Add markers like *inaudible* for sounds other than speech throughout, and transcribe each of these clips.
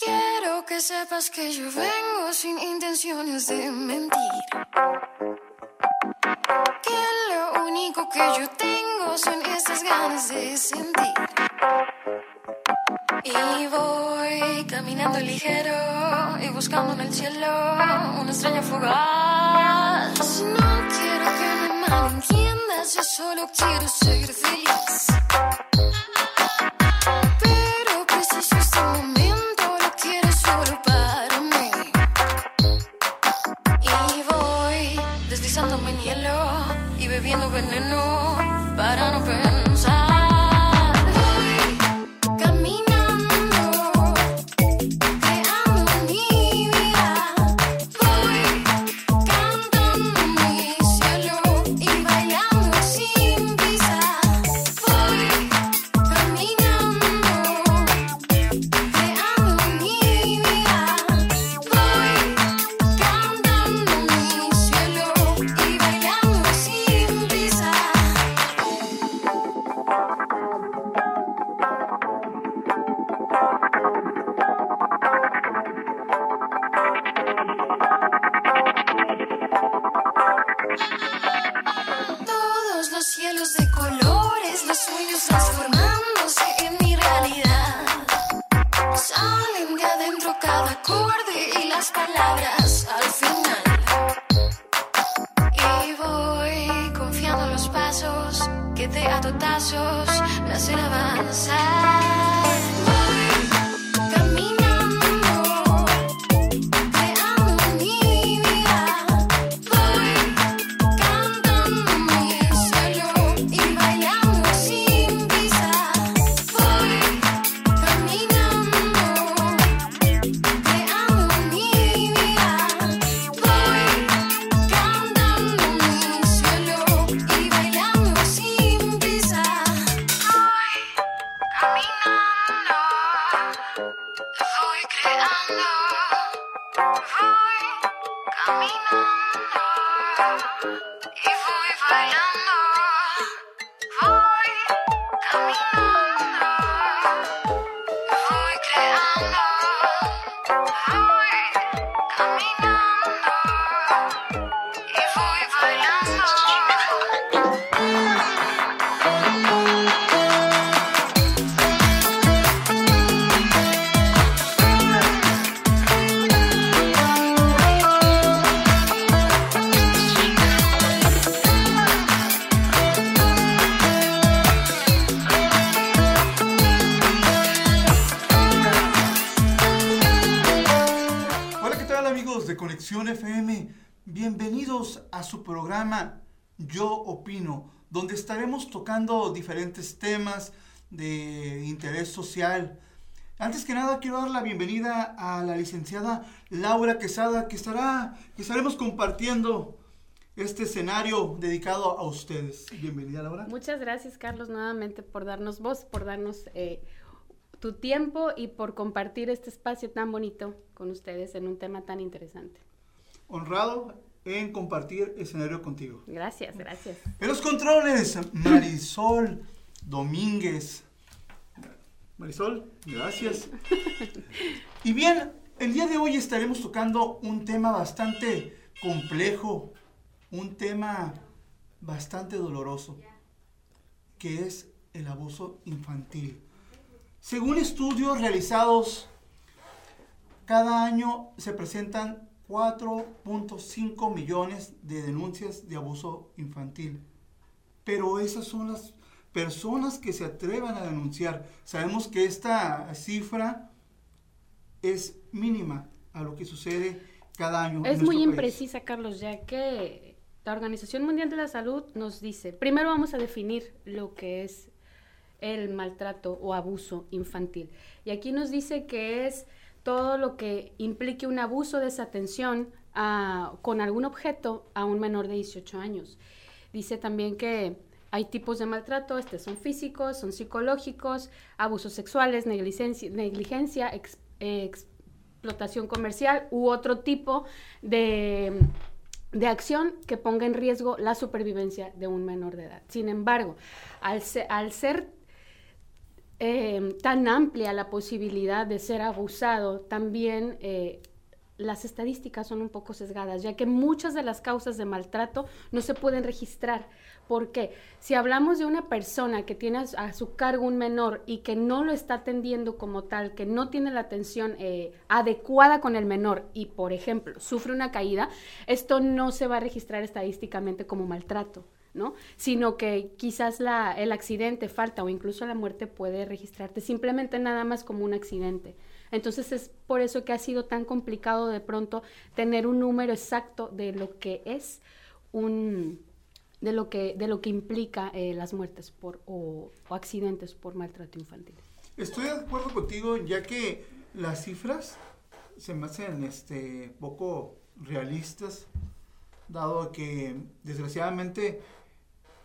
Quiero que sepas que yo vengo sin intenciones de mentir. Que lo único que yo tengo son estas ganas de sentir. Y voy caminando ligero y buscando en el cielo una estrella fugaz. No quiero que me malentiendas, yo solo quiero ser feliz. Cielos de colores, los sueños transformándose programa Yo Opino, donde estaremos tocando diferentes temas de interés social. Antes que nada, quiero dar la bienvenida a la licenciada Laura Quesada, que, estará, que estaremos compartiendo este escenario dedicado a ustedes. Bienvenida, Laura. Muchas gracias, Carlos, nuevamente por darnos voz, por darnos eh, tu tiempo y por compartir este espacio tan bonito con ustedes en un tema tan interesante. Honrado en compartir escenario contigo. Gracias, gracias. En los controles, Marisol Domínguez. Marisol, gracias. Y bien, el día de hoy estaremos tocando un tema bastante complejo, un tema bastante doloroso, que es el abuso infantil. Según estudios realizados, cada año se presentan 4.5 millones de denuncias de abuso infantil. Pero esas son las personas que se atrevan a denunciar. Sabemos que esta cifra es mínima a lo que sucede cada año. en Es muy país. imprecisa, Carlos, ya que la Organización Mundial de la Salud nos dice, primero vamos a definir lo que es el maltrato o abuso infantil. Y aquí nos dice que es todo lo que implique un abuso, desatención a- con algún objeto a un menor de 18 años. Dice también que hay tipos de maltrato, este son físicos, son psicológicos, abusos sexuales, negligencia, negligencia ex- explotación comercial u otro tipo de, de acción que ponga en riesgo la supervivencia de un menor de edad. Sin embargo, al ser eh, tan amplia la posibilidad de ser abusado, también eh, las estadísticas son un poco sesgadas, ya que muchas de las causas de maltrato no se pueden registrar. Porque si hablamos de una persona que tiene a su cargo un menor y que no lo está atendiendo como tal, que no tiene la atención eh, adecuada con el menor y, por ejemplo, sufre una caída, esto no se va a registrar estadísticamente como maltrato. ¿No? Sino que quizás la, el accidente, falta o incluso la muerte puede registrarte simplemente nada más como un accidente. Entonces es por eso que ha sido tan complicado de pronto tener un número exacto de lo que es un de lo que de lo que implica eh, las muertes por o, accidentes por maltrato infantil. Estoy de acuerdo contigo ya que las cifras se me hacen este poco realistas dado que desgraciadamente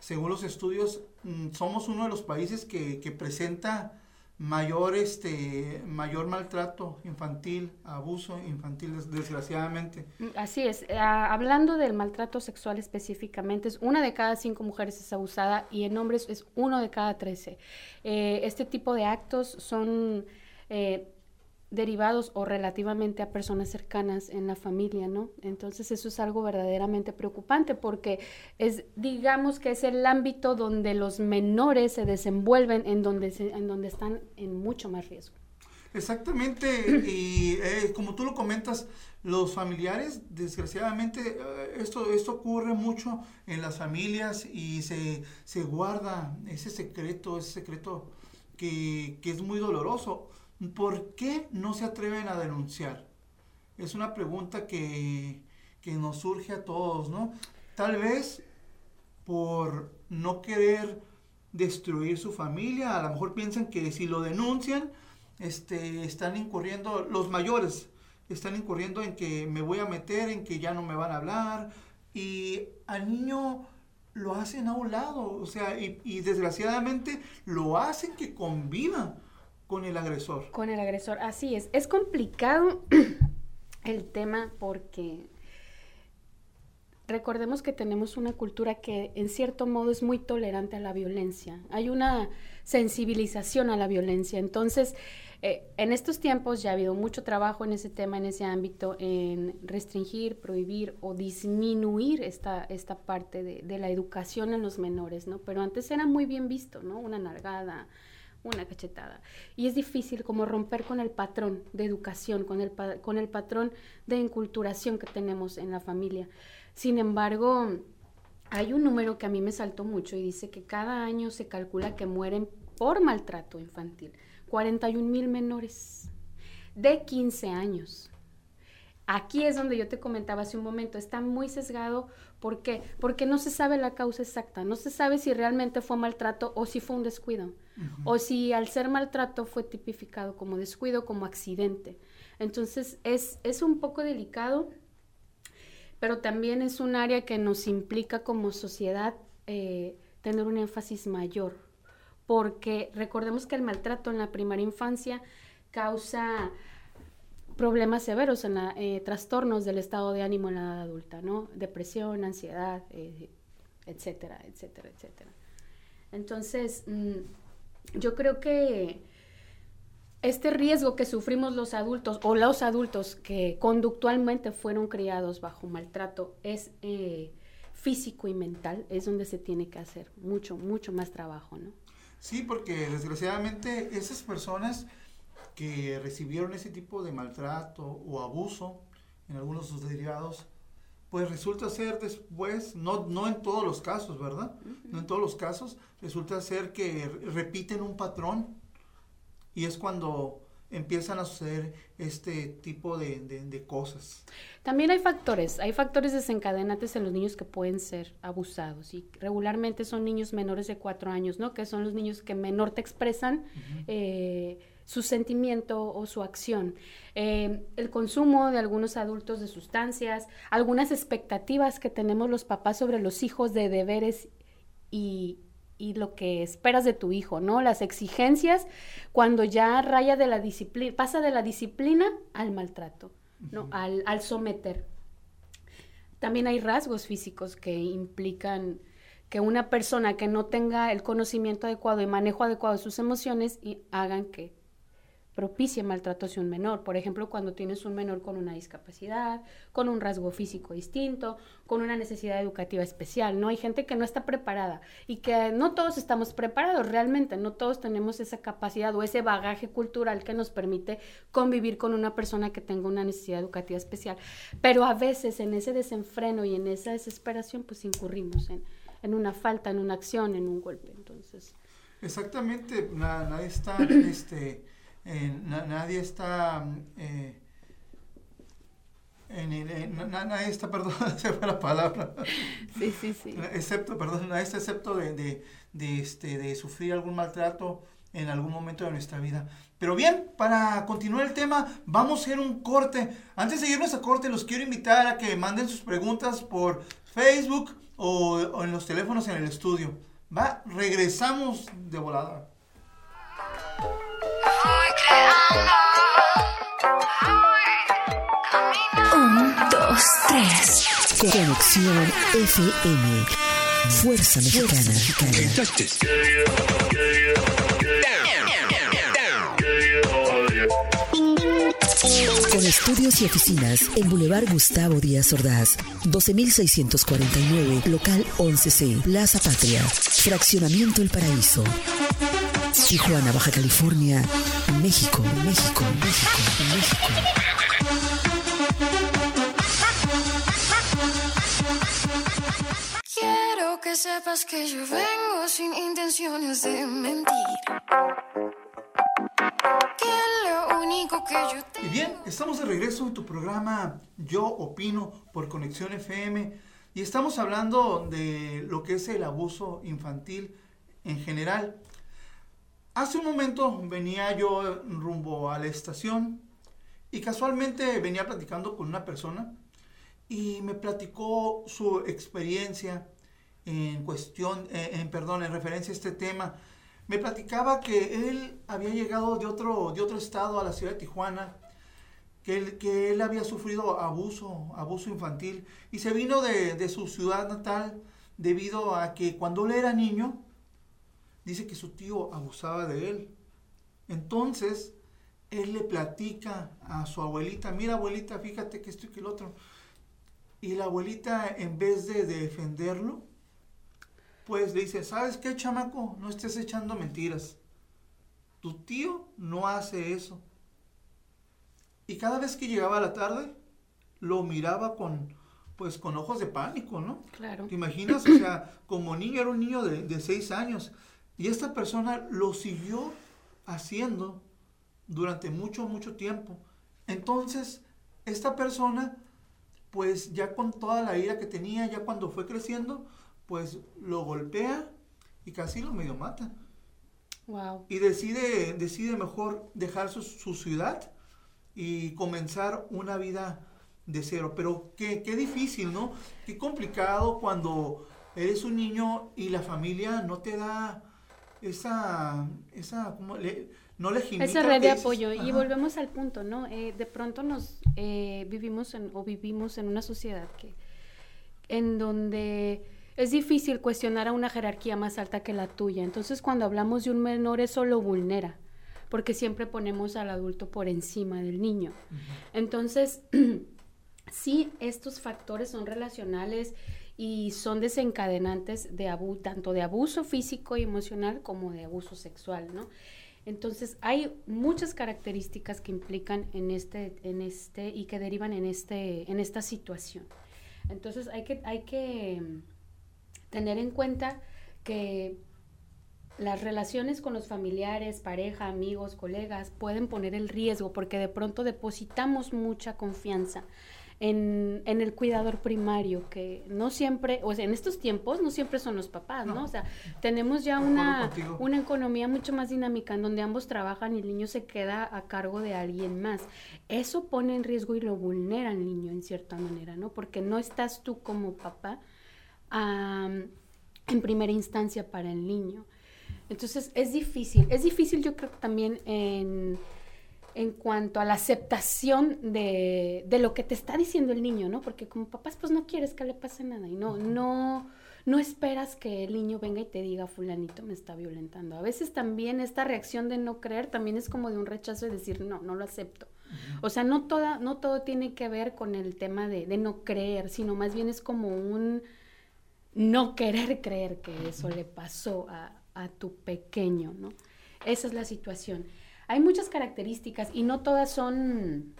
según los estudios mm, somos uno de los países que, que presenta mayor este mayor maltrato infantil, abuso infantil desgraciadamente. Mm, así es. Eh, hablando del maltrato sexual específicamente, es una de cada cinco mujeres es abusada y en hombres es uno de cada trece. Eh, este tipo de actos son eh, derivados o relativamente a personas cercanas en la familia, ¿no? Entonces eso es algo verdaderamente preocupante porque es, digamos que es el ámbito donde los menores se desenvuelven, en donde, en donde están en mucho más riesgo. Exactamente, *clears throat* y eh, como tú lo comentas, los familiares, desgraciadamente, eh, esto, esto ocurre mucho en las familias y se, se guarda ese secreto, ese secreto que, que es muy doloroso ¿Por qué no se atreven a denunciar? Es una pregunta que, nos surge a todos, ¿no? Tal vez por no querer destruir su familia, a lo mejor piensan que si lo denuncian, este, están incurriendo, los mayores están incurriendo en que me voy a meter, en que ya no me van a hablar, y al niño lo hacen a un lado, o sea, y, y desgraciadamente lo hacen que conviva con el agresor. Con el agresor, así es. Es complicado *clears throat* el tema porque recordemos que tenemos una cultura que en cierto modo es muy tolerante a la violencia. Hay una sensibilización a la violencia. Entonces, eh, en estos tiempos ya ha habido mucho trabajo en ese tema, en ese ámbito, en restringir, prohibir o disminuir esta, esta parte de, de la educación en los menores, ¿no? Pero antes era muy bien visto, ¿no? Una nargada, una cachetada. Y es difícil como romper con el patrón de educación, con el, con el patrón de enculturación que tenemos en la familia. Sin embargo, hay un número que a mí me saltó mucho y dice que cada año se calcula que mueren por maltrato infantil 41 mil menores de 15 años. Aquí es donde yo te comentaba hace un momento, está muy sesgado. ¿Por qué? Porque no se sabe la causa exacta, no se sabe si realmente fue maltrato o si fue un descuido, o si al ser maltrato fue tipificado como descuido, como accidente. Entonces es, es un poco delicado, pero también es un área que nos implica como sociedad eh, tener un énfasis mayor, porque recordemos que el maltrato en la primera infancia causa problemas severos en eh, trastornos del estado de ánimo en la edad adulta, ¿no? Depresión, ansiedad, eh, etcétera, etcétera, etcétera. Entonces, mm, yo creo que este riesgo que sufrimos los adultos o los adultos que conductualmente fueron criados bajo maltrato es eh, físico y mental, es donde se tiene que hacer mucho, mucho más trabajo, ¿no? Sí, porque desgraciadamente esas personas que recibieron ese tipo de maltrato o abuso en algunos de sus derivados, pues resulta ser después, no, no en todos los casos, ¿verdad? No en todos los casos, resulta ser que repiten un patrón y es cuando empiezan a suceder este tipo de, de, cosas. También hay factores, hay factores desencadenantes en los niños que pueden ser abusados y regularmente son niños menores de cuatro años, ¿no? Que son los niños que menor te expresan su sentimiento o su acción. Eh, el consumo de algunos adultos de sustancias, algunas expectativas que tenemos los papás sobre los hijos de deberes y, lo que esperas de tu hijo, ¿no? Las exigencias cuando ya raya de la disciplina, pasa de la disciplina al maltrato, ¿no? al, al someter. También hay rasgos físicos que implican que una persona que no tenga el conocimiento adecuado y manejo adecuado de sus emociones y hagan que propicie maltrato hacia un menor. Por ejemplo, cuando tienes un menor con una discapacidad, con un rasgo físico distinto, con una necesidad educativa especial, ¿no? Hay gente que no está preparada y que no todos estamos preparados realmente, no todos tenemos esa capacidad o ese bagaje cultural que nos permite convivir con una persona que tenga una necesidad educativa especial. Pero a veces en ese desenfreno y en esa desesperación, pues incurrimos en, en una falta, en una acción, en un golpe. Entonces... Exactamente, nadie está, *clears throat* este eh, nadie está... Eh, en, nadie está, *laughs* perdón, se fue la palabra. Sí, sí, sí. Excepto, perdón, nadie está excepto de, de, de, este, de sufrir algún maltrato en algún momento de nuestra vida. Pero bien, para continuar el tema, vamos a hacer un corte. Antes de irnos a corte, los quiero invitar a que manden sus preguntas por Facebook o, o en los teléfonos en el estudio. Va, regresamos de volada. Un, dos, tres. Conexión FM. Fuerza Mexicana. Con estudios y oficinas en Boulevard Gustavo Díaz Ordaz, 12649, local 11C, Plaza Patria, Fraccionamiento El Paraíso. Tijuana, Baja California, México, México, México, México. Quiero que sepas que yo vengo sin intenciones de mentir. Que lo único que yo te... Y bien, estamos de regreso en tu programa Yo Opino por Conexión FM y estamos hablando de lo que es el abuso infantil en general. Hace un momento venía yo rumbo a la estación y casualmente venía platicando con una persona y me platicó su experiencia en cuestión, eh, en perdón, en referencia a este tema. Me platicaba que él había llegado de otro, de otro estado a la ciudad de Tijuana, que él, que él había sufrido abuso, abuso infantil y se vino de, de su ciudad natal debido a que cuando él era niño, dice que su tío abusaba de él. Entonces, él le platica a su abuelita, mira abuelita, fíjate que esto y que el otro. Y la abuelita, en vez de defenderlo, pues le dice, ¿sabes qué, chamaco? No estés echando mentiras. Tu tío no hace eso. Y cada vez que llegaba a la tarde, lo miraba con, pues, con ojos de pánico, ¿no? Claro. ¿Te imaginas? O sea, como niño, era un niño de, de seis años. Y esta persona lo siguió haciendo durante mucho, mucho tiempo. Entonces, esta persona, pues ya con toda la ira que tenía, ya cuando fue creciendo, pues lo golpea y casi lo medio mata. Wow. Y decide, decide mejor dejar su, su ciudad y comenzar una vida de cero. Pero qué, qué difícil, ¿no? Qué complicado cuando eres un niño y la familia no te da esa, esa como le, no le Esa red de apoyo. Y volvemos al punto, ¿no? Eh, de pronto nos eh, vivimos en, o vivimos en una sociedad que, en donde es difícil cuestionar a una jerarquía más alta que la tuya. Entonces, cuando hablamos de un menor, eso lo vulnera, porque siempre ponemos al adulto por encima del niño. Entonces, *clears throat* sí, estos factores son relacionales y son desencadenantes de abu tanto de abuso físico y emocional como de abuso sexual, ¿no? Entonces, hay muchas características que implican en este, en este y que derivan en, este, en esta situación. Entonces, hay que, hay que mm, tener en cuenta que las relaciones con los familiares, pareja, amigos, colegas pueden poner el riesgo porque de pronto depositamos mucha confianza en, el cuidador primario, que no siempre, o sea, en estos tiempos no siempre son los papás, ¿no? O sea, tenemos ya una, una economía mucho más dinámica en donde ambos trabajan y el niño se queda a cargo de alguien más. Eso pone en riesgo y lo vulnera al niño en cierta manera, ¿no? Porque no estás tú como papá en primera instancia para el niño. Entonces es difícil, es difícil yo creo también en en cuanto a la aceptación de, de, lo que te está diciendo el niño, ¿no? Porque como papás, pues no quieres que le pase nada y no, no, no esperas que el niño venga y te diga, fulanito me está violentando. A veces también esta reacción de no creer también es como de un rechazo y decir, no, no lo acepto. O sea, no, toda, no todo tiene que ver con el tema de, de no creer, sino más bien es como un no querer creer que eso le pasó a, a tu pequeño, ¿no? Esa es la situación. Hay muchas características y no todas son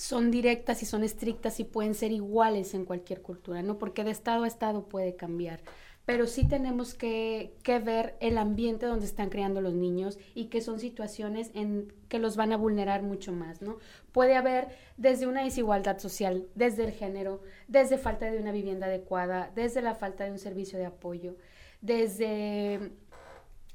son directas y son estrictas y pueden ser iguales en cualquier cultura, ¿no? Porque de estado a estado puede cambiar. Pero sí tenemos que, que ver el ambiente donde están creando los niños y que son situaciones en que los van a vulnerar mucho más, ¿no? Puede haber desde una desigualdad social, desde el género, desde falta de una vivienda adecuada, desde la falta de un servicio de apoyo, desde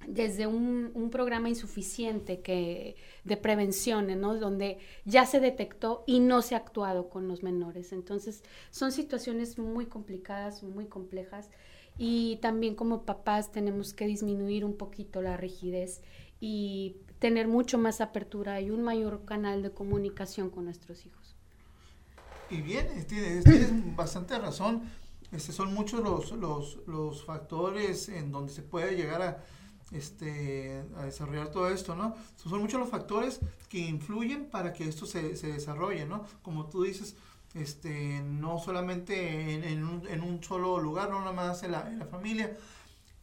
desde un, programa insuficiente que, de prevención, ¿no? donde ya se detectó y no se ha actuado con los menores. Entonces, son situaciones muy complicadas, muy complejas y también como papás tenemos que disminuir un poquito la rigidez y tener mucho más apertura y un mayor canal de comunicación con nuestros hijos. Y bien, tienes, bastante razón. Este, son muchos los, los, los factores en donde se puede llegar a, este, a desarrollar todo esto, ¿no? Son muchos los factores que influyen para que esto se, se desarrolle, ¿no? Como tú dices, este, no solamente en, un, en un, solo lugar, no nada más en la, en la, familia.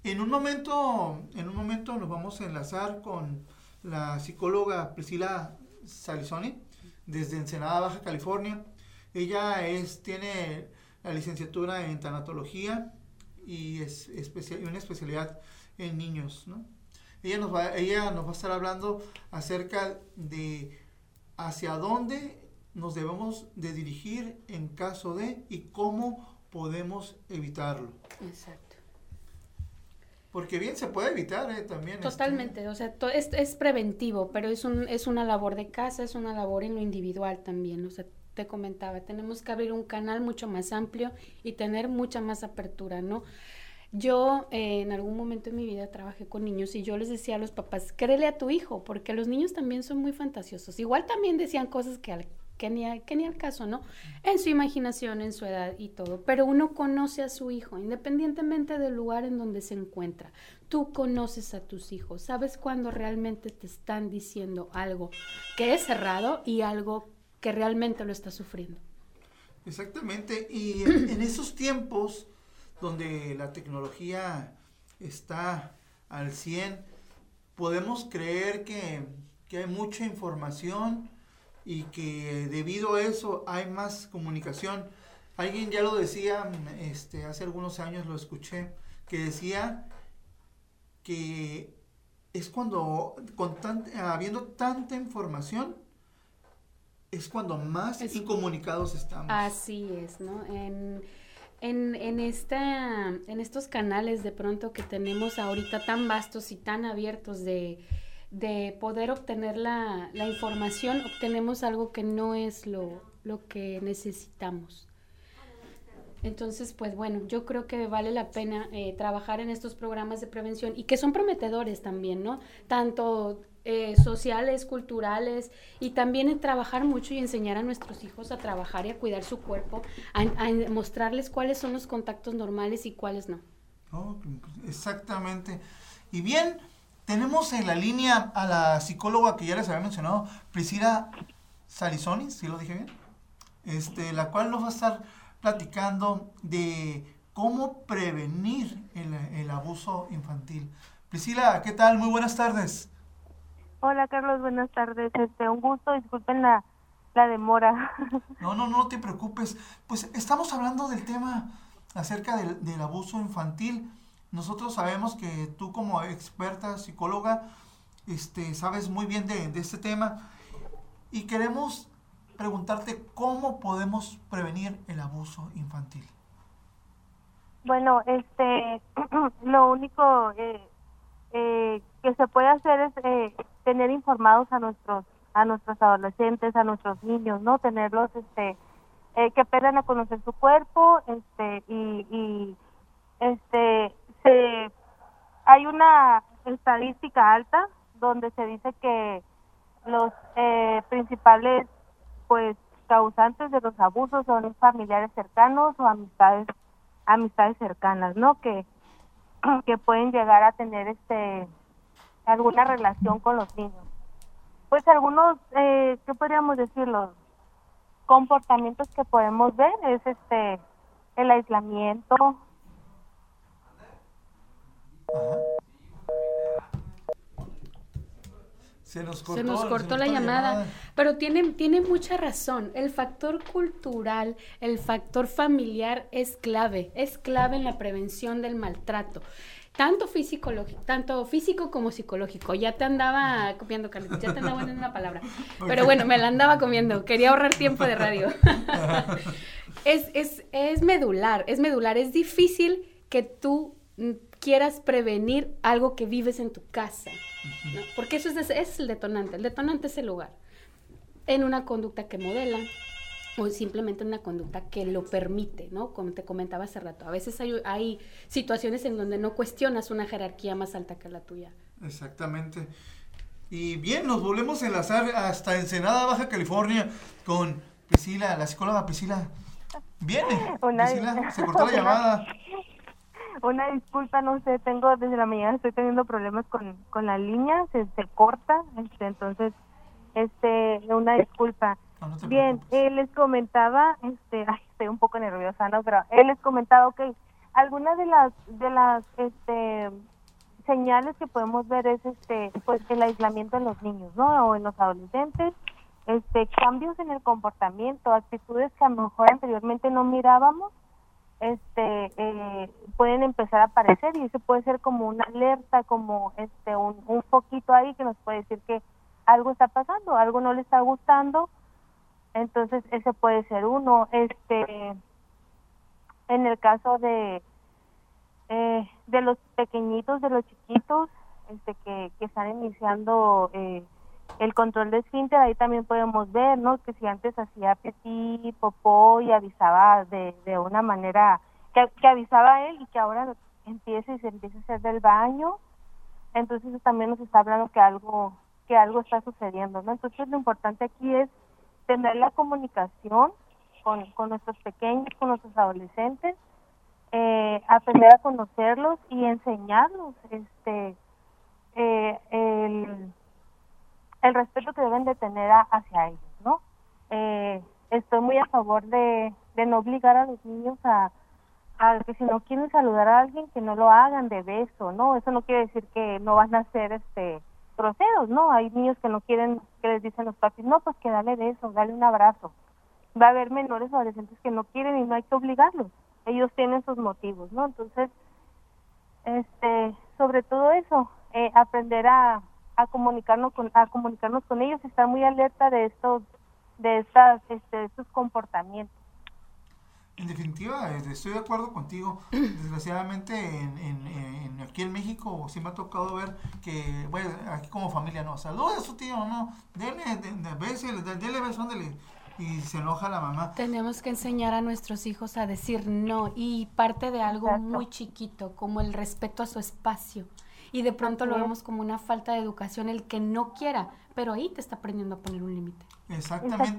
En un momento, en un momento nos vamos a enlazar con la psicóloga Priscila Salizoni desde Ensenada, Baja California. Ella es, tiene la licenciatura en tanatología y es especial, una especialidad en niños, ¿no? Ella nos, va, ella nos va a estar hablando acerca de hacia dónde nos debemos de dirigir en caso de y cómo podemos evitarlo. Exacto. Porque bien se puede evitar ¿eh? también. Este, Totalmente, o sea, es, es, preventivo, pero es, un, es una labor de casa, es una labor en lo individual también. O sea, te comentaba, tenemos que abrir un canal mucho más amplio y tener mucha más apertura, ¿no? Yo eh, en algún momento en mi vida trabajé con niños y yo les decía a los papás, créele a tu hijo, porque los niños también son muy fantasiosos. Igual también decían cosas que, al, ni, que ni al caso, ¿no? En su imaginación, en su edad y todo. Pero uno conoce a su hijo, independientemente del lugar en donde se encuentra. Tú conoces a tus hijos, sabes cuando realmente te están diciendo algo que es cerrado y algo que realmente lo está sufriendo. Exactamente, y en *clears throat* esos tiempos donde la tecnología está al 100, podemos creer que, hay mucha información y que debido a eso hay más comunicación. Alguien ya lo decía, este, hace algunos años lo escuché, que decía que es cuando, con habiendo tanta información, es cuando más incomunicados estamos. Así es, ¿no? En, en, en, esta, en estos canales de pronto que tenemos ahorita tan vastos y tan abiertos de, de poder obtener la, la, información, obtenemos algo que no es lo, lo que necesitamos. Entonces, pues bueno, yo creo que vale la pena eh, trabajar en estos programas de prevención y que son prometedores también, ¿no? Tanto eh, sociales, culturales y también en trabajar mucho y enseñar a nuestros hijos a trabajar y a cuidar su cuerpo, a, mostrarles cuáles son los contactos normales y cuáles no. exactamente. Y bien, tenemos en la línea a la psicóloga que ya les había mencionado, Priscila Salizoni, si lo dije bien, este, la cual nos va a estar platicando de cómo prevenir el abuso infantil. Priscila, ¿qué tal? Muy buenas tardes. Hola Carlos, buenas tardes. Este, un gusto, disculpen la, la demora. *laughs* No, no, no te preocupes. Pues estamos hablando del tema acerca del, del abuso infantil. Nosotros sabemos que tú como experta psicóloga este, sabes muy bien de, de este tema y queremos preguntarte cómo podemos prevenir el abuso infantil. Bueno, este, *clears throat* lo único eh, eh, que se puede hacer es eh, tener informados a nuestros a nuestros adolescentes, a nuestros niños, ¿no? Tenerlos, este, eh, que aprendan a conocer su cuerpo, este, y, y este, se, hay una estadística alta donde se dice que los eh, principales, pues, causantes de los abusos son familiares cercanos o amistades amistades cercanas, ¿no? Que, *clears throat* que pueden llegar a tener este alguna relación con los niños. Pues algunos, eh, ¿qué podríamos decir? Los comportamientos que podemos ver es este el aislamiento. Se nos cortó, se nos cortó la, llamada. Pero tiene, tiene mucha razón. El factor cultural, el factor familiar es clave. Es clave en la prevención del maltrato. Tanto físico, tanto físico como psicológico. Ya te andaba copiando, Carlitos, ya te andaba en una palabra. Pero bueno, me la andaba comiendo. Quería ahorrar tiempo de radio. *laughs* es, es, es medular, es medular. Es difícil que tú quieras prevenir algo que vives en tu casa. Porque eso es, es, el detonante. El detonante es el lugar. En una conducta que modela o simplemente en una conducta que lo permite, ¿no? Como te comentaba hace rato. A veces hay, hay situaciones en donde no cuestionas una jerarquía más alta que la tuya. Exactamente. Y bien, nos volvemos a enlazar hasta Ensenada, Baja California, con Priscila, la psicóloga Priscila. Viene, Priscila, se cortó la *laughs* llamada. Una disculpa, no sé, tengo desde la mañana estoy teniendo problemas con, con la línea, se, se corta, este, entonces, este, una disculpa. Bien, él les comentaba, este, ay, estoy un poco nerviosa, ¿no? Pero él les comentaba, ok, algunas de las, de las, este, señales que podemos ver es, este, pues, el aislamiento en los niños, ¿no? O en los adolescentes, este, cambios en el comportamiento, actitudes que a lo mejor anteriormente no mirábamos, este eh, pueden empezar a aparecer y eso puede ser como una alerta como este un, un foquito ahí que nos puede decir que algo está pasando algo no le está gustando entonces ese puede ser uno este en el caso de eh, de los pequeñitos de los chiquitos este que, que están iniciando eh, el control de esfínter, ahí también podemos ver, ¿no? Que si antes hacía petit, popó y avisaba de, de una manera, que, que avisaba él y que ahora empieza y se empieza a hacer del baño, entonces también nos está hablando que algo, que algo está sucediendo, ¿no? Entonces lo importante aquí es tener la comunicación con, con nuestros pequeños, con nuestros adolescentes, eh, aprender a conocerlos y enseñarlos este eh, el respeto que deben de tener hacia ellos, ¿no? Eh, estoy muy a favor de, de no obligar a los niños a, a, que si no quieren saludar a alguien que no lo hagan de beso, ¿no? Eso no quiere decir que no van a ser este groseros, ¿no? Hay niños que no quieren que les dicen los papis, no, pues que dale beso, dale un abrazo. Va a haber menores o adolescentes que no quieren y no hay que obligarlos. Ellos tienen sus motivos, ¿no? Entonces, este, sobre todo eso, eh, aprender a, a comunicarnos con a comunicarnos con ellos estar muy alerta de estos de estas este, estos comportamientos en definitiva este, estoy de acuerdo contigo. *clears throat* Desgraciadamente en, en, aquí en México sí me ha tocado ver que bueno aquí como familia no. Saluda a su tío no dele de, dele beso dele y se enoja la mamá. Tenemos que enseñar a nuestros hijos a decir no y parte de algo muy chiquito como el respeto a su espacio y de pronto lo vemos como una falta de educación el que no quiera, pero ahí te está aprendiendo a poner un límite. Exactamente.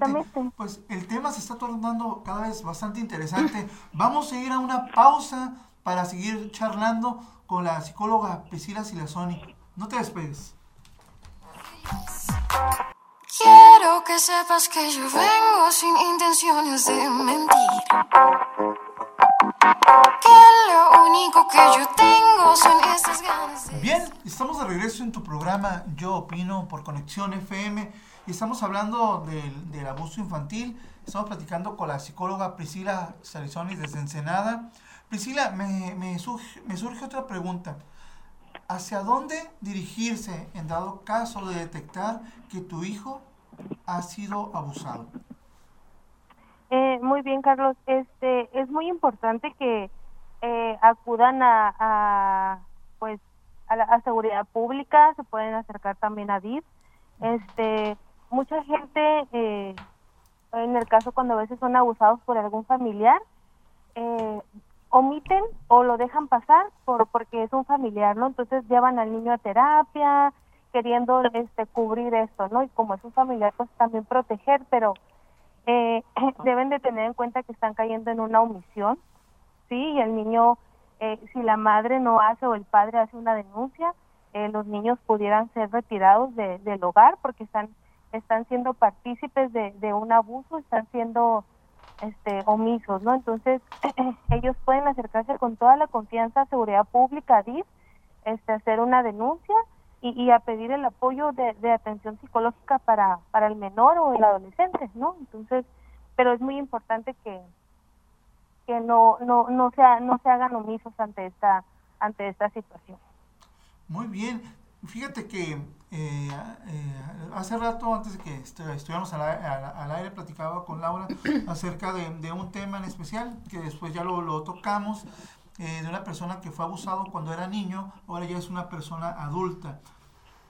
Pues el tema se está tornando cada vez bastante interesante. *laughs* Vamos a ir a una pausa para seguir charlando con la psicóloga Priscila Silazoni. No te despegues. Quiero que sepas que yo vengo sin intenciones de mentir. Bien, estamos de regreso en tu programa Yo Opino por Conexión FM y estamos hablando del, abuso infantil. Estamos platicando con la psicóloga Priscila Sarizoni desde Ensenada. Priscila, me, me, surge, me surge otra pregunta. ¿Hacia dónde dirigirse en dado caso de detectar que tu hijo ha sido abusado? Eh, muy bien, Carlos. Este es muy importante que eh, acudan a, pues a la seguridad pública, se pueden acercar también a DIF. Este, mucha gente, eh, en el caso cuando a veces son abusados por algún familiar, omiten o lo dejan pasar por porque es un familiar, ¿no? Entonces llevan al niño a terapia, queriendo este cubrir esto, ¿no? Y como es un familiar, pues también proteger, pero eh, *laughs* deben de tener en cuenta que están cayendo en una omisión sí, el niño, eh, si la madre no hace o el padre hace una denuncia, eh, los niños pudieran ser retirados de, del hogar porque están están siendo partícipes de, de un abuso, están siendo este, omisos, ¿no? Entonces, *clears throat* ellos pueden acercarse con toda la confianza a Seguridad Pública, a DIF, este, hacer una denuncia y, y a pedir el apoyo de, de, atención psicológica para, para el menor o el adolescente, ¿no? Entonces, pero es muy importante que que no no no sea no se hagan omisos ante esta ante esta situación. Muy bien. Fíjate que eh, eh, hace rato, antes de que estuviéramos al, al, aire, platicaba con Laura *coughs* acerca de, de, un tema en especial, que después ya lo, lo tocamos, eh, de una persona que fue abusado cuando era niño, ahora ya es una persona adulta.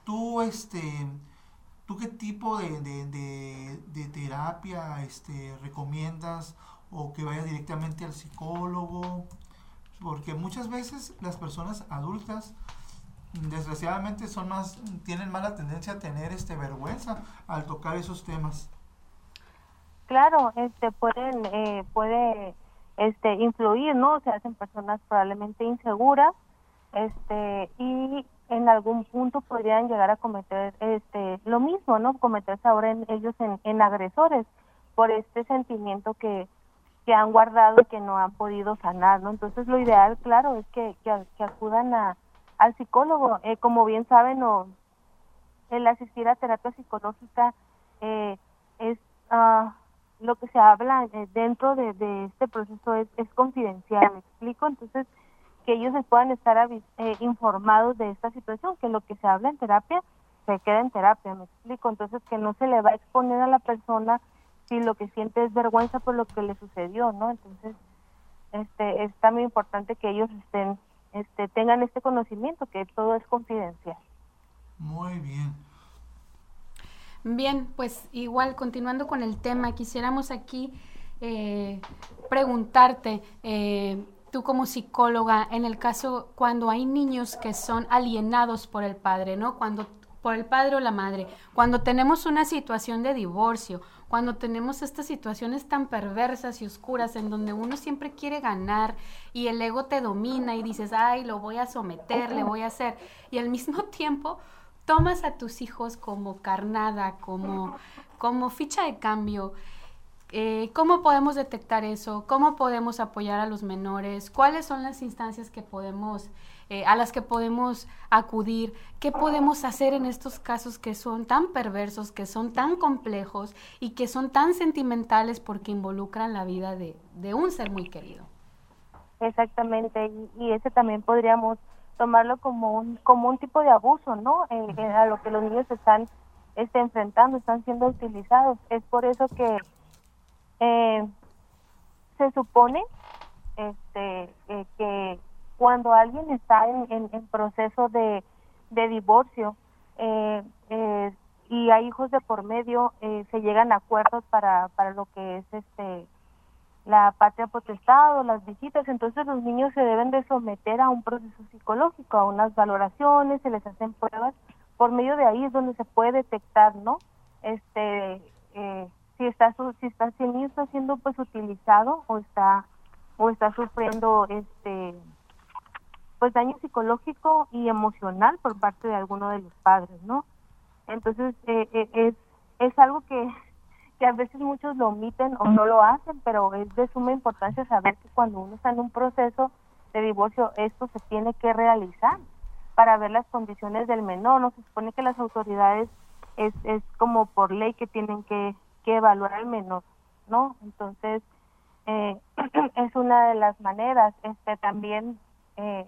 Tú, este, ¿tú qué tipo de, de, de, terapia este, recomiendas o que vaya directamente al psicólogo? Porque muchas veces las personas adultas desgraciadamente son más tienen mala tendencia a tener este vergüenza al tocar esos temas. Claro este pueden eh, puede este influir no se hacen personas probablemente inseguras este y en algún punto podrían llegar a cometer este lo mismo no cometerse ahora en ellos en, en agresores por este sentimiento que que han guardado y que no han podido sanar no entonces lo ideal claro es que, que, acudan a al psicólogo. Eh, como bien saben, o, el asistir a terapia psicológica eh, es uh, lo que se habla eh, dentro de, de, este proceso es, es, confidencial, ¿me explico? Entonces, que ellos se puedan estar eh, informados de esta situación, que lo que se habla en terapia se queda en terapia, ¿me explico? Entonces, que no se le va a exponer a la persona si lo que siente es vergüenza por lo que le sucedió, ¿no? Entonces, este, es también importante que ellos estén este, tengan este conocimiento, que todo es confidencial. Muy bien. Bien, pues igual continuando con el tema, quisiéramos aquí eh, preguntarte, eh, tú como psicóloga, en el caso cuando hay niños que son alienados por el padre, ¿no? Cuando por el padre o la madre, cuando tenemos una situación de divorcio cuando tenemos estas situaciones tan perversas y oscuras en donde uno siempre quiere ganar y el ego te domina y dices, ay, lo voy a someter, le voy a hacer, y al mismo *laughs* tiempo tomas a tus hijos como carnada, como, como ficha de cambio. Eh, ¿Cómo podemos detectar eso? ¿Cómo podemos apoyar a los menores? ¿Cuáles son las instancias que podemos eh, a las que podemos acudir, qué podemos hacer en estos casos que son tan perversos, que son tan complejos y que son tan sentimentales porque involucran la vida de, de un ser muy querido. Exactamente, y, y, ese también podríamos tomarlo como un, como un tipo de abuso, ¿no? Eh, eh, a lo que los niños están este, enfrentando, están siendo utilizados. Es por eso que eh, se supone este, que cuando alguien está en, en, proceso de, de divorcio eh, eh, y hay hijos de por medio, eh, se llegan a acuerdos para, para lo que es este la patria potestad o las visitas, entonces los niños se deben de someter a un proceso psicológico, a unas valoraciones, se les hacen pruebas, por medio de ahí es donde se puede detectar, ¿no? Este, eh, si está si está si el está siendo pues utilizado o está o está sufriendo este pues daño psicológico y emocional por parte de alguno de los padres, ¿no? Entonces eh, eh, es es algo que que a veces muchos lo omiten o no lo hacen, pero es de suma importancia saber que cuando uno está en un proceso de divorcio esto se tiene que realizar para ver las condiciones del menor. No se supone que las autoridades es es como por ley que tienen que que evaluar al menor, ¿no? Entonces eh, *clears throat* es una de las maneras. Este también eh,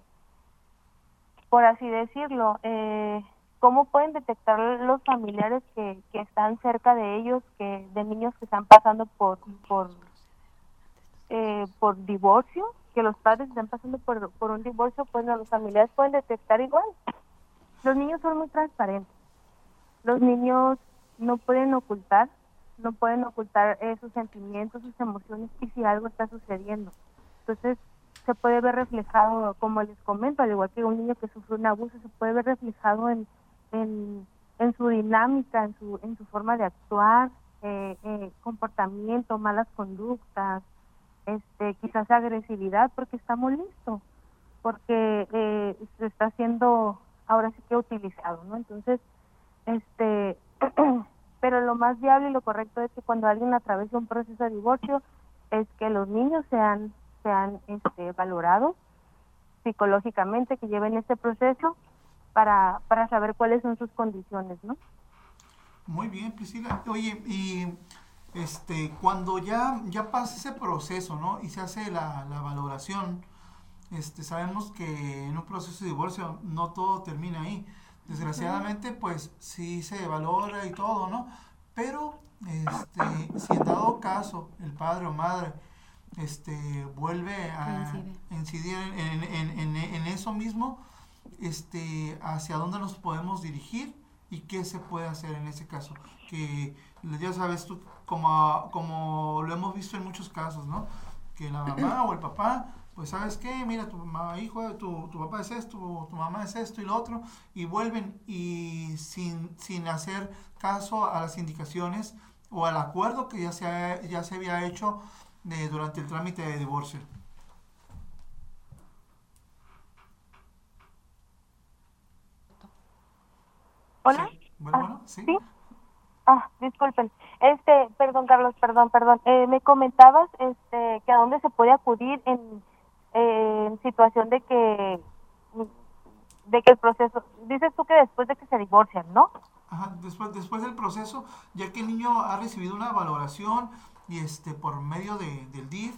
por así decirlo, eh, cómo pueden detectar los familiares que, que están cerca de ellos, que de niños que están pasando por por eh, por divorcio, que los padres están pasando por, por un divorcio, pues no, los familiares pueden detectar igual. Los niños son muy transparentes. Los niños no pueden ocultar, no pueden ocultar eh, sus sentimientos, sus emociones y si algo está sucediendo. Entonces, se puede ver reflejado, como les comento, al igual que un niño que sufre un abuso, se puede ver reflejado en, en, su dinámica, en su, en su forma de actuar, eh, eh, comportamiento, malas conductas, este, quizás agresividad porque está molesto, porque eh, se está haciendo ahora sí que utilizado, ¿no? Entonces, este, *clears throat* pero lo más viable y lo correcto es que cuando alguien atraviesa un proceso de divorcio es que los niños sean sean este, valorados psicológicamente, que lleven este proceso para, para saber cuáles son sus condiciones, ¿no? Muy bien, Priscila. Oye, y este, cuando ya, ya pasa ese proceso, ¿no? Y se hace la, la valoración, este, sabemos que en un proceso de divorcio no todo termina ahí. Desgraciadamente, pues sí se valora y todo, ¿no? Pero, este, si en dado caso el padre o madre este, vuelve a incidir en, en, en, en, eso mismo, este, hacia dónde nos podemos dirigir y qué se puede hacer en ese caso. Que ya sabes tú, como, como lo hemos visto en muchos casos, ¿no? Que la mamá o el papá, pues sabes qué, mira, tu mamá, hijo, tu, tu papá es esto, tu mamá es esto y lo otro, y vuelven y sin, sin hacer caso a las indicaciones o al acuerdo que ya se, ya se había hecho de, durante el trámite de divorcio. Hola. Bueno, bueno, sí. Ah, disculpen. Este, perdón, Carlos, perdón, perdón. Eh, me comentabas este, que a dónde se puede acudir en, en situación de que de que el proceso, dices tú que después de que se divorcian, ¿no? Ajá, después, después del proceso, ya que el niño ha recibido una valoración y este por medio de, del DIF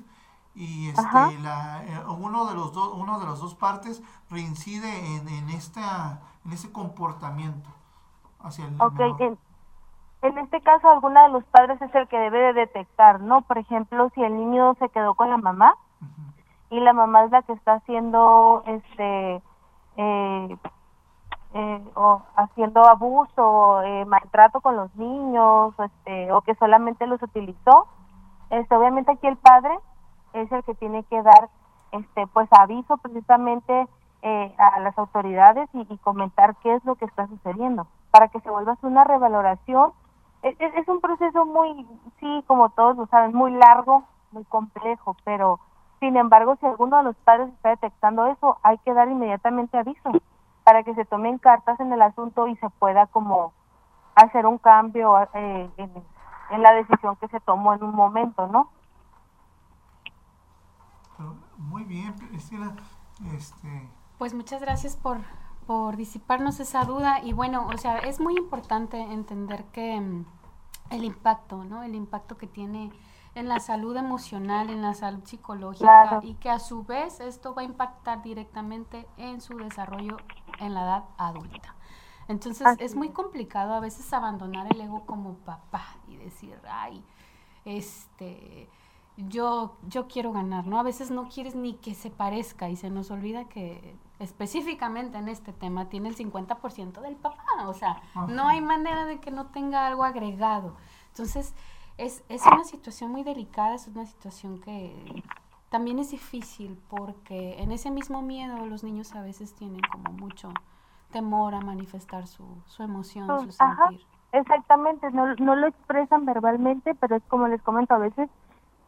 y este la, eh, uno de los dos uno de las dos partes reincide en, en esta en ese comportamiento hacia el okay, en, en, este caso alguna de los padres es el que debe de detectar no por ejemplo si el niño se quedó con la mamá y la mamá es la que está haciendo este eh, eh, o haciendo abuso, eh, maltrato con los niños, este, o que solamente los utilizó, este, obviamente aquí el padre es el que tiene que dar, este, pues aviso precisamente eh, a las autoridades y, comentar qué es lo que está sucediendo para que se vuelva a hacer una revaloración. Es, es, un proceso muy, sí, como todos lo saben, muy largo, muy complejo, pero sin embargo, si alguno de los padres está detectando eso, hay que dar inmediatamente aviso para que se tomen cartas en el asunto y se pueda como hacer un cambio eh, en, la decisión que se tomó en un momento, ¿no? Muy bien, Priscila. Este... Pues muchas gracias por, por disiparnos esa duda y bueno, o sea, es muy importante entender que mm, el impacto, ¿no? El impacto que tiene en la salud emocional, en la salud psicológica y que a su vez esto va a impactar directamente en su desarrollo en la edad adulta. Entonces es muy complicado a veces abandonar el ego como papá y decir, ay, este, yo, yo quiero ganar, ¿no? A veces no quieres ni que se parezca y se nos olvida que específicamente en este tema tiene el 50% del papá, o sea, no hay manera de que no tenga algo agregado. Entonces, es, es una situación muy delicada, es una situación que también es difícil porque en ese mismo miedo los niños a veces tienen como mucho temor a manifestar su, su emoción, su sentir. exactamente, no, no lo expresan verbalmente, pero es como les comento, a veces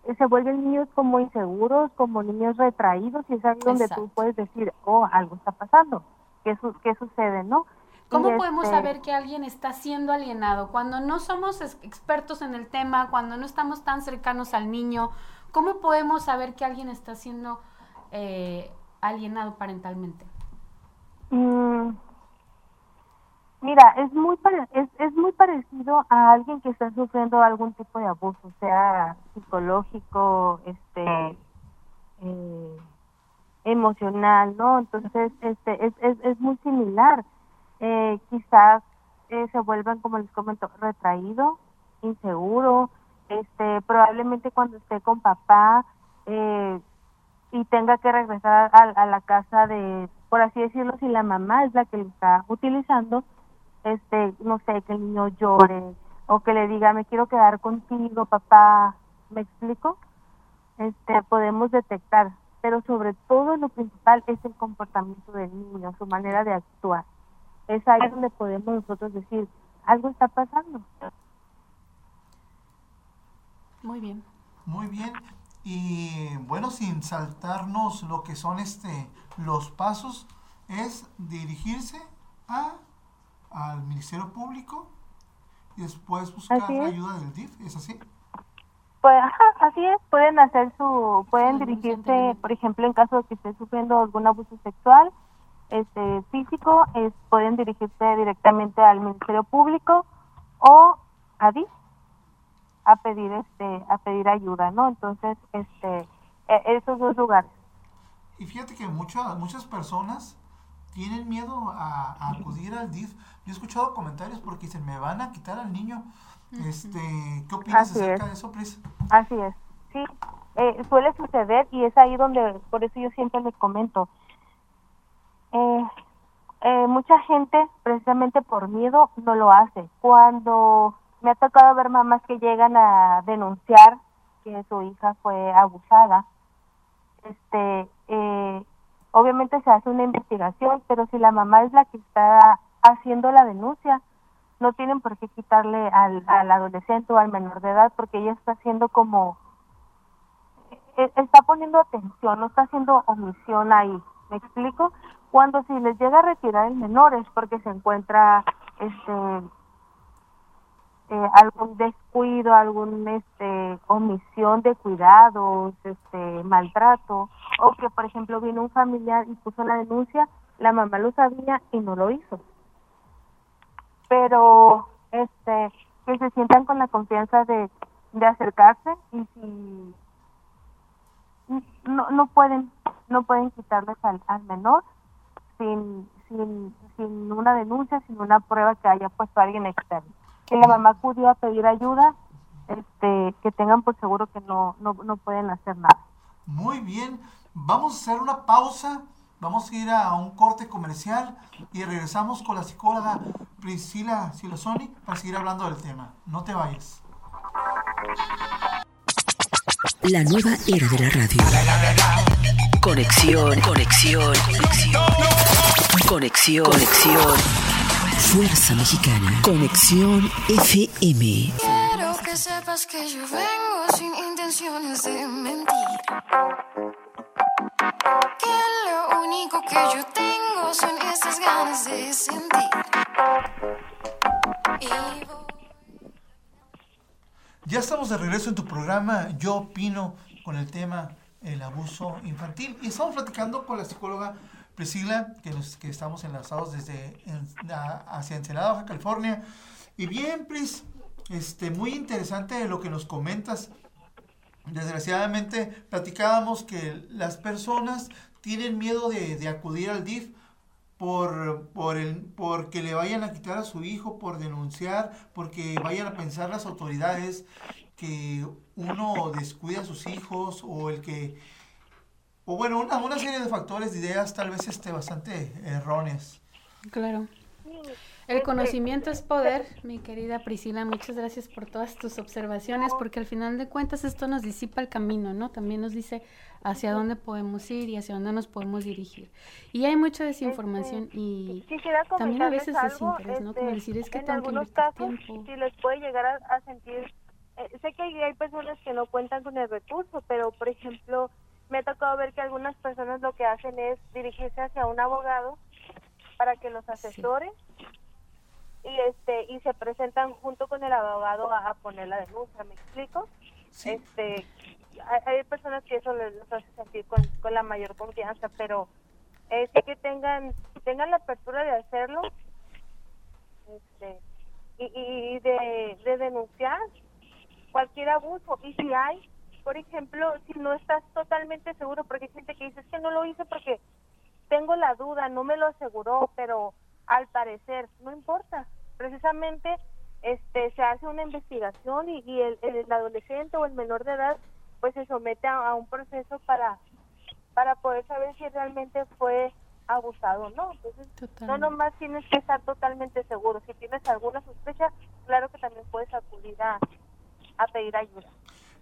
eh, se vuelven niños como inseguros, como niños retraídos y es ahí donde tú puedes decir, oh, algo está pasando, ¿qué, su qué sucede, no? ¿Cómo podemos este saber que alguien está siendo alienado? Cuando no somos expertos en el tema, cuando no estamos tan cercanos al niño, ¿cómo podemos saber que alguien está siendo eh, alienado parentalmente? Mm, mira, es muy, es, es muy parecido a alguien que está sufriendo algún tipo de abuso, sea psicológico, este, eh, emocional, ¿no? Entonces, este, es, es, es muy similar eh, quizás eh, se vuelvan, como les comento, retraído, inseguro, este, probablemente cuando esté con papá eh, y tenga que regresar a, la casa de, por así decirlo, si la mamá es la que lo está utilizando, este, no sé, que el niño llore o que le diga, me quiero quedar contigo, papá, ¿me explico? Este, podemos detectar, pero sobre todo lo principal es el comportamiento del niño, su manera de actuar es ahí donde podemos nosotros decir, algo está pasando. Muy bien. Muy bien. Y bueno, sin saltarnos lo que son este los pasos, es dirigirse a, al Ministerio Público y después buscar es. ayuda del DIF, ¿es así? Pues ajá, así es, pueden hacer su, pueden Sí, dirigirse, por ejemplo, en caso de que esté sufriendo algún abuso sexual, este físico, es, pueden dirigirse directamente al Ministerio Público o a DIF a pedir este a pedir ayuda, ¿no? Entonces, este e- esos dos lugares. Y fíjate que muchas muchas personas tienen miedo a, a acudir al DIF. Yo he escuchado comentarios porque dicen, me van a quitar al niño. este ¿Qué opinas Así acerca es. de eso, Pris? Así es, sí, eh, suele suceder y es ahí donde, por eso yo siempre les comento. Eh, eh, mucha gente, precisamente por miedo, no lo hace. Cuando me ha tocado ver mamás que llegan a denunciar que su hija fue abusada, este, eh, obviamente se hace una investigación, pero si la mamá es la que está haciendo la denuncia, no tienen por qué quitarle al, adolescente o al menor de edad porque ella está haciendo como e- está poniendo atención, no está haciendo omisión ahí. ¿Me explico? Cuando si les llega a retirar el menor es porque se encuentra este eh, algún descuido, algún este omisión de cuidados, este maltrato o que por ejemplo vino un familiar y puso la denuncia, la mamá lo sabía y no lo hizo. Pero este que se sientan con la confianza de, de acercarse y si no no pueden no pueden quitarles al, al menor sin, sin sin una denuncia sin una prueba que haya puesto alguien externo que la mamá acudió a pedir ayuda este que tengan por seguro que no no, no pueden hacer nada Muy bien, vamos a hacer una pausa, vamos a ir a un corte comercial y regresamos con la psicóloga Priscila Silosoni para seguir hablando del tema. No te vayas. La nueva era de la radio. Conexión, conexión, conexión. Conexión, conexión. Fuerza Mexicana. Conexión FM. Quiero que sepas que yo vengo sin intenciones de mentir. Que lo único que yo tengo son estas ganas de sentir. Y voy- Ya estamos de regreso en tu programa Yo Opino con el tema el abuso infantil y estamos platicando con la psicóloga Priscila que, nos, que estamos enlazados desde hacia Ensenada, Baja California. Y bien, Pris, este, muy interesante lo que nos comentas. Desgraciadamente platicábamos que las personas tienen miedo de, de acudir al DIF por, por el, porque le vayan a quitar a su hijo, por denunciar, porque vayan a pensar las autoridades que uno descuida a sus hijos o el que, o bueno, una, una serie de factores, de ideas tal vez este, bastante erróneas. Claro. El conocimiento es poder, mi querida Priscila. Muchas gracias por todas tus observaciones, porque al final de cuentas esto nos disipa el camino, ¿no? También nos dice hacia dónde podemos ir y hacia dónde nos podemos dirigir. Y hay mucha desinformación y también a veces algo, desinterés, ¿no? este, Como decir, es que en tengo que algunos invertir casos, tiempo. si les puede llegar a, a sentir, eh, sé que hay personas que no cuentan con el recurso, pero por ejemplo, me ha tocado ver que algunas personas lo que hacen es dirigirse hacia un abogado para que los asesore y este y se presentan junto con el abogado a, a poner la denuncia, ¿me explico? Sí. Este, hay, hay personas que eso les, les hace sentir con, con la mayor confianza, pero es que tengan tengan la apertura de hacerlo este, y, y de, de denunciar cualquier abuso. Y si hay, por ejemplo, si no estás totalmente seguro, porque hay gente que dice, es que no lo hice porque tengo la duda, no me lo aseguró, pero al parecer, no importa. Precisamente este se hace una investigación y, y el, el adolescente o el menor de edad pues se somete a, a un proceso para para poder saber si realmente fue abusado o no. Entonces, no nomás tienes que estar totalmente seguro. Si tienes alguna sospecha, claro que también puedes acudir a, a pedir ayuda.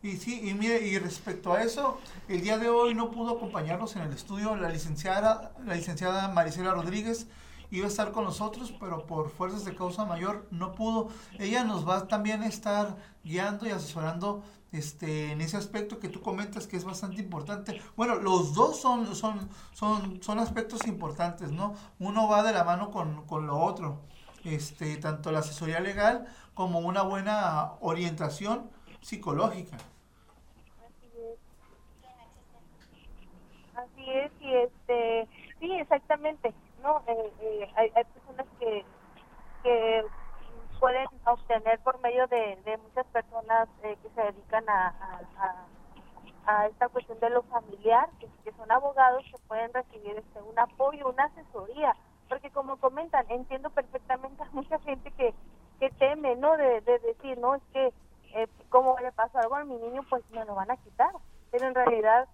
Y sí, y mire, y respecto a eso, el día de hoy no pudo acompañarnos en el estudio la licenciada, la licenciada Marisela Rodríguez, iba a estar con nosotros, pero por fuerzas de causa mayor no pudo. Ella nos va también a estar guiando y asesorando este, en ese aspecto que tú comentas que es bastante importante. Bueno, los dos son, son, son, son aspectos importantes, ¿no? Uno va de la mano con, con lo otro. Este, tanto la asesoría legal como una buena orientación psicológica. Así es, y este, sí, exactamente, ¿no? Eh, eh, hay, hay personas que, que pueden obtener por medio de, de muchas personas eh, que se dedican a, a, a- esta cuestión de lo familiar, que, son abogados que pueden recibir este un apoyo, una asesoría, porque como comentan, entiendo perfectamente a mucha gente que, que teme, ¿no? De decir, no, es que eh, como le pasó algo a mi niño, pues me lo van a quitar, pero en realidad,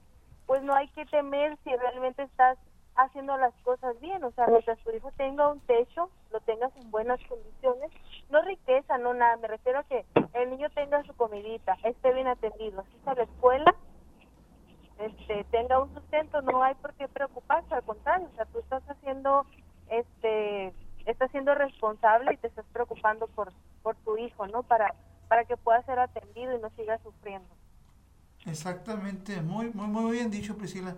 pues no hay que temer si realmente estás haciendo las cosas bien, o sea, mientras tu hijo tenga un techo, lo tengas en buenas condiciones, no riqueza, no nada, me refiero a que el niño tenga su comidita, esté bien atendido, asista a la escuela, este, tenga un sustento, no hay por qué preocuparse, al contrario, o sea, tú estás haciendo, este, estás siendo responsable y te estás preocupando por, por tu hijo, ¿no? Para, para que pueda ser atendido y no siga sufriendo. Exactamente, muy, muy, muy bien dicho, Priscila.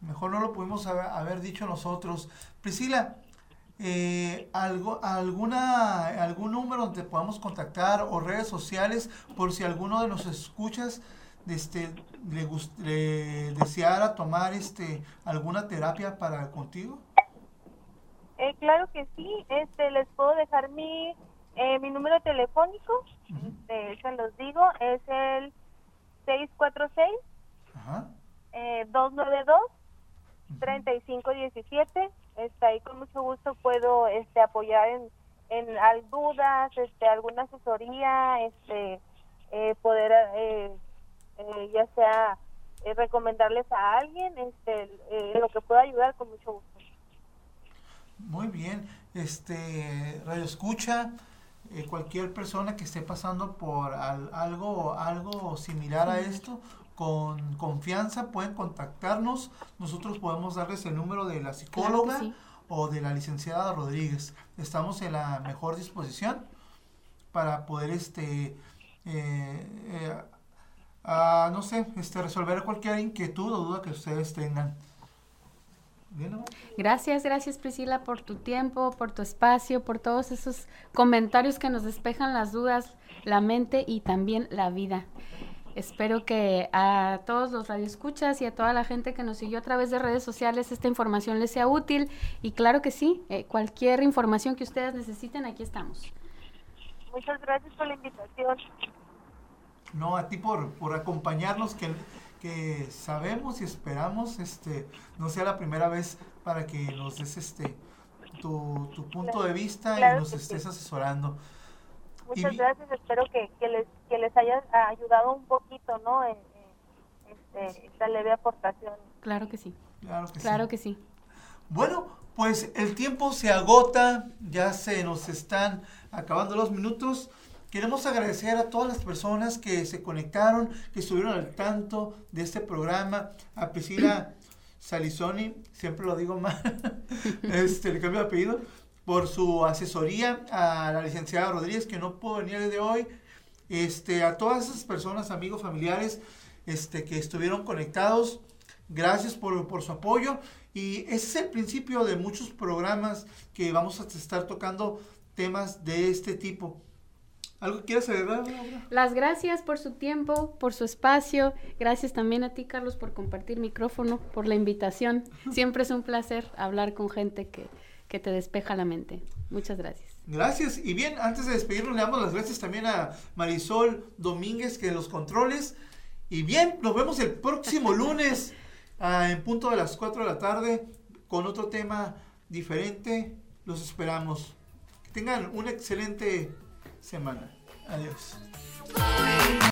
Mejor no lo pudimos haber, haber dicho nosotros. Priscila, eh, algo, alguna, ¿algún número donde podamos contactar o redes sociales por si alguno de los escuchas este, le, gust- le deseara tomar este, alguna terapia para contigo? Eh, claro que sí, este, les puedo dejar mi, eh, mi número telefónico, este, se los digo, es el 646 Ajá. eh, 292 3517 está ahí con mucho gusto puedo este apoyar en en al- dudas este alguna asesoría este eh, poder eh, eh, ya sea recomendarles a alguien este lo que pueda ayudar con mucho gusto. Muy bien, este radio escucha, eh, cualquier persona que esté pasando por al- algo algo similar a esto, con confianza pueden contactarnos. Nosotros podemos darles el número de la psicóloga sí. o de la licenciada Rodríguez. Estamos en la mejor disposición para poder este eh, eh, no sé, este resolver cualquier inquietud o duda que ustedes tengan. Gracias, gracias Priscila por tu tiempo, por tu espacio, por todos esos comentarios que nos despejan las dudas, la mente y también la vida. Espero que a todos los radioescuchas y a toda la gente que nos siguió a través de redes sociales esta información les sea útil y claro que sí, eh, cualquier información que ustedes necesiten, aquí estamos. muchas gracias por la invitación No, a ti por, por acompañarnos, que, que sabemos y esperamos este no sea la primera vez para que nos des este tu, tu punto de vista Claro y nos estés sí. asesorando. Muchas gracias, espero que, que les que les haya ayudado un poquito, ¿no? En, en, este, esta leve aportación. Claro que sí, Claro que claro sí. que sí. Bueno, pues el tiempo se agota, ya se nos están acabando los minutos. Queremos agradecer a todas las personas que se conectaron, que estuvieron al tanto de este programa. A Priscila *clears throat* Salizoni, siempre lo digo mal, *laughs* este, le cambio de apellido, por su asesoría. A la licenciada Rodríguez, que no pudo venir el de hoy. Este, a todas esas personas, amigos, familiares, este, que estuvieron conectados. Gracias por, por su apoyo. Y ese es el principio de muchos programas que vamos a estar tocando temas de este tipo. ¿Algo que quieras agregar, Laura? Las gracias por su tiempo, por su espacio. Gracias también a ti, Carlos, por compartir micrófono, por la invitación. *laughs* Siempre es un placer hablar con gente que, que te despeja la mente. Muchas gracias. Gracias. Y bien, antes de despedirnos, le damos las gracias también a Marisol Domínguez, que los controles. Y bien, nos vemos el próximo *laughs* lunes ah, en punto de las 4 de la tarde con otro tema diferente. Los esperamos. Que tengan una excelente semana. Adiós.